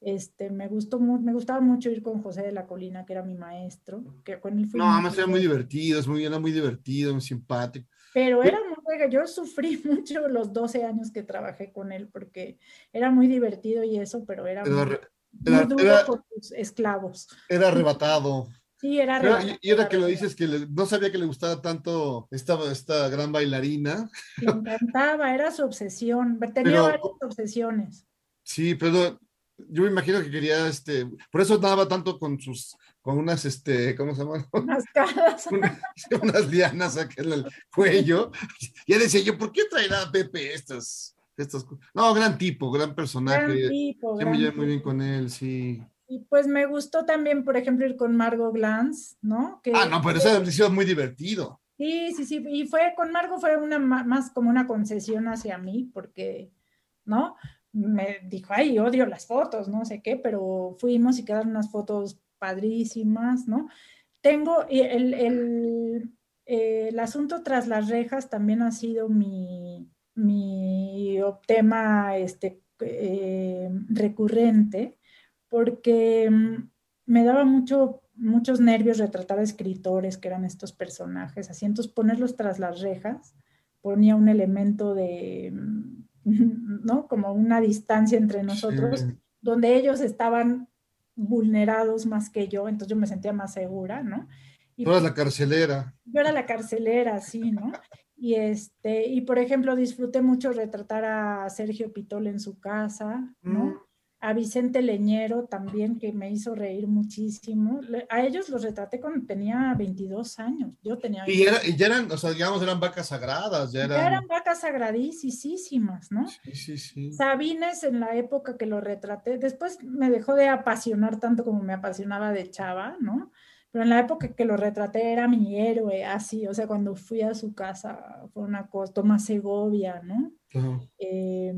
Este, me gustó me gustaba mucho ir con José de la Colina, que era mi maestro, que con él fui No, además era muy divertido, es muy, era muy divertido, muy simpático. Pero era muy, oiga, yo sufrí mucho los 12 años que trabajé con él porque era muy divertido y eso, pero era Era muy, era- duro era- con tus esclavos. Era arrebatado. Sí, era arrebatado, y, era que lo dices que le- no sabía que le gustaba tanto esta, esta gran bailarina. Le encantaba, era su obsesión. Tenía Pero- varias obsesiones. Sí, pero yo me imagino que quería, este, por eso daba tanto con sus, con unas, este, ¿cómo se llama? Mascadas. unas, unas lianas aquí en el cuello. Ya decía yo, ¿por qué traerá a Pepe estas, estas cosas? No, gran tipo, gran personaje. Gran tipo, Yo me muy bien con él, sí. Y pues me gustó también, por ejemplo, ir con Margot Glantz, ¿no? Que, Ah, no, pero eso ha sido muy divertido. Sí, sí, sí. Y fue con Margot fue una más como una concesión hacia mí, porque, ¿no? Me dijo, ay, odio las fotos, no sé qué, pero fuimos y quedaron unas fotos padrísimas, ¿no? Tengo el, el, el asunto tras las rejas también ha sido mi, mi tema este, eh, recurrente, porque mm, me daba mucho, muchos nervios retratar a escritores que eran estos personajes, así, entonces ponerlos tras las rejas ponía un elemento de, mm, ¿no? Como una distancia entre nosotros, Sí. donde ellos estaban vulnerados más que yo, entonces yo me sentía más segura, ¿no? Y Toda la carcelera. yo era la carcelera, sí, ¿no? Y este, y por ejemplo, disfruté mucho retratar a Sergio Pitol en su casa, ¿no? Mm. A Vicente Leñero también, que me hizo reír muchísimo. A ellos los retraté cuando tenía 22 años. Yo tenía Y, 22 era, y ya eran, o sea, digamos, eran vacas sagradas, ya Ya eran. eran vacas sagradísimas, ¿no? Sí, sí, sí. Sabines en la época que lo retraté, después me dejó de apasionar tanto como me apasionaba de Chava, ¿no? Pero en la época que lo retraté era mi héroe, así, o sea, cuando fui a su casa fue una cosa, Tomás Segovia, ¿no? Eh,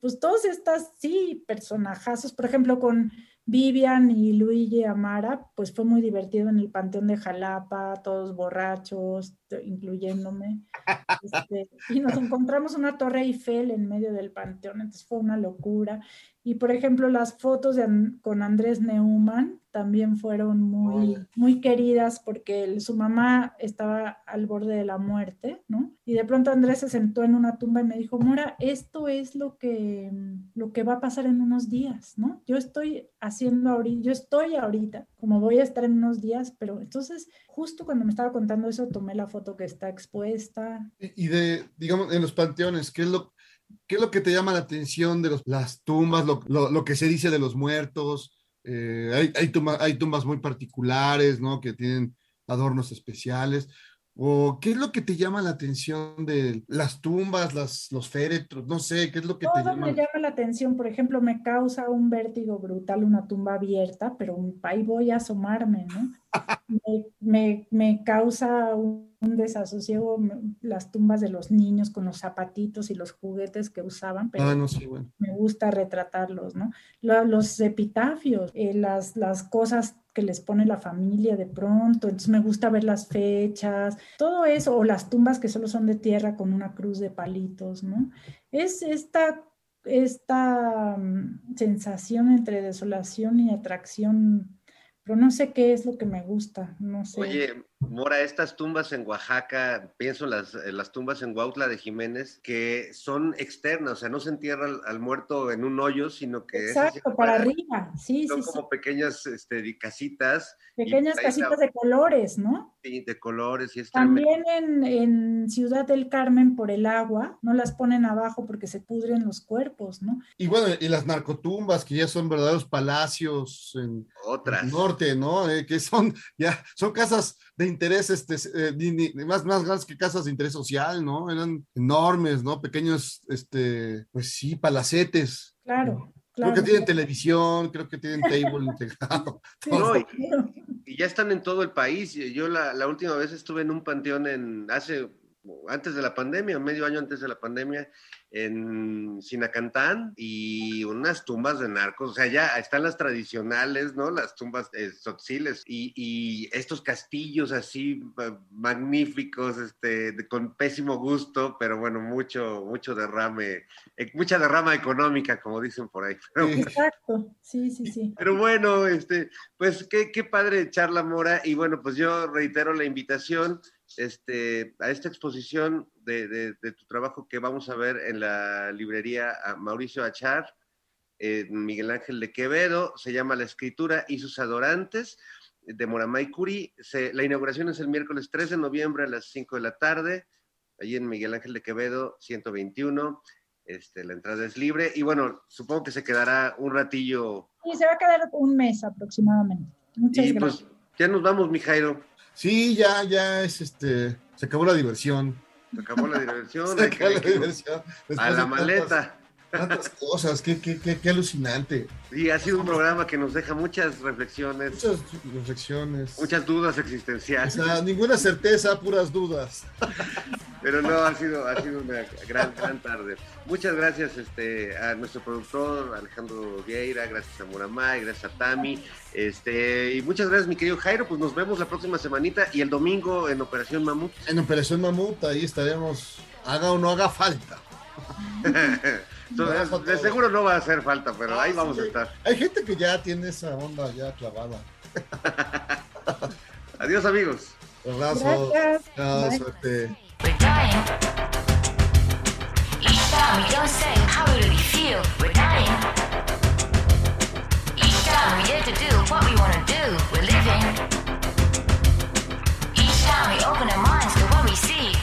pues todos estas, sí, personajazos, por ejemplo, con Vivian y Luigi Amara, pues fue muy divertido en el Panteón de Jalapa, todos borrachos, incluyéndome. Este, y nos encontramos una torre Eiffel en medio del panteón, entonces fue una locura. Y por ejemplo, las fotos de con Andrés Neumann también fueron muy, muy queridas porque el- su mamá estaba al borde de la muerte, ¿no? Y de pronto Andrés se sentó en una tumba y me dijo, Mora, esto es lo que, lo que va a pasar en unos días, ¿no? Yo estoy haciendo ahorita, yo estoy ahorita, como voy a estar en unos días, pero entonces justo cuando me estaba contando eso, tomé la foto que está expuesta. Y de, digamos, en los panteones, ¿qué es lo, qué es lo que te llama la atención de los, las tumbas, lo, lo- lo que se dice de los muertos? Eh, hay, hay, tumba- hay tumbas muy particulares, ¿no? Que tienen adornos especiales. ¿O qué es lo que te llama la atención de las tumbas, las, los féretros? No sé, ¿qué es lo que te Todo llama? me llama la atención, por ejemplo, me causa un vértigo brutal una tumba abierta, pero ahí voy a asomarme, ¿no? Me, me- me causa un, un desasosiego las tumbas de los niños con los zapatitos y los juguetes que usaban, pero Ah, no sé, bueno. me gusta retratarlos, ¿no? Lo- los epitafios, eh, las, las cosas que les pone la familia de pronto, entonces me gusta ver las fechas, todo eso, o las tumbas que solo son de tierra con una cruz de palitos, ¿no? Es esta, esta mm, sensación entre desolación y atracción, pero no sé qué es lo que me gusta, no sé. Oye, Mora, estas tumbas en Oaxaca, pienso en las, en las tumbas en Huautla de Jiménez, que son externas, o sea, no se entierra al, al muerto en un hoyo, sino que Exacto, para arriba, sí, son sí, como pequeñas este, casitas. Pequeñas ahí casitas está- de colores, ¿no? sí, de colores y es. También en, en Ciudad del Carmen por el agua, no las ponen abajo porque se pudren los cuerpos, ¿no? Y bueno, y las narcotumbas, que ya son verdaderos palacios en Otras. el norte, ¿no? Eh, que son ya, son casas de interés, este, eh, ni- ni- más, más grandes que casas de interés social, ¿no? Eran enormes, ¿no? Pequeños, este, pues sí, palacetes. Claro, Creo claro. que tienen televisión, creo que tienen table integrado. No, y, y ya están en todo el país. Yo la, la última vez estuve en un panteón en hace antes de la pandemia, medio año antes de la pandemia, en Sinacantán y unas tumbas de narcos. O sea, ya están las tradicionales, ¿no? Las tumbas eh, y, y estos castillos así magníficos, este, de- con pésimo gusto, pero bueno, mucho, mucho derrame, eh, mucha derrama económica, como dicen por ahí. Pero, Exacto, sí, sí, sí. pero bueno, este, pues qué, qué padre charla, Mora. Y bueno, pues yo reitero la invitación este, a esta exposición de, de- de tu trabajo que vamos a ver en la librería a Mauricio Achar, en Miguel Ángel de Quevedo. Se llama La escritura y sus adorantes de Moramay Curi. Se- la inauguración es el miércoles 3 de noviembre a las 5 de la tarde, allí en Miguel Ángel de Quevedo, 121. Este, la entrada es libre y bueno, supongo que se quedará un ratillo Y se va a quedar un mes aproximadamente. Muchas y gracias. pues Ya nos vamos, mi Jairo. Sí, ya, ya es este. Se acabó la diversión. Se acabó la diversión. Se acabó la diversión. Después a la maleta. Tantas cosas, qué, qué, qué, qué alucinante. Y ha sido un programa que nos deja muchas reflexiones, Muchas reflexiones. muchas dudas O existenciales. sea, ninguna certeza, puras dudas. Pero no, ha sido, ha sido una gran, gran tarde. Muchas gracias este, a nuestro productor Alejandro Vieira, gracias a Muramay, gracias a Tami, este, y muchas gracias mi querido Jairo, pues nos vemos la próxima semanita y el domingo en Operación Mamut. En Operación Mamut, ahí estaremos, haga o no haga falta. Entonces, no de seguro no va a hacer falta, pero ah, ahí vamos sí. a estar. Hay gente que ya tiene esa onda ya clavada. Adiós, amigos. Abrazo. Chao, suerte. Each time we open our minds to what we see.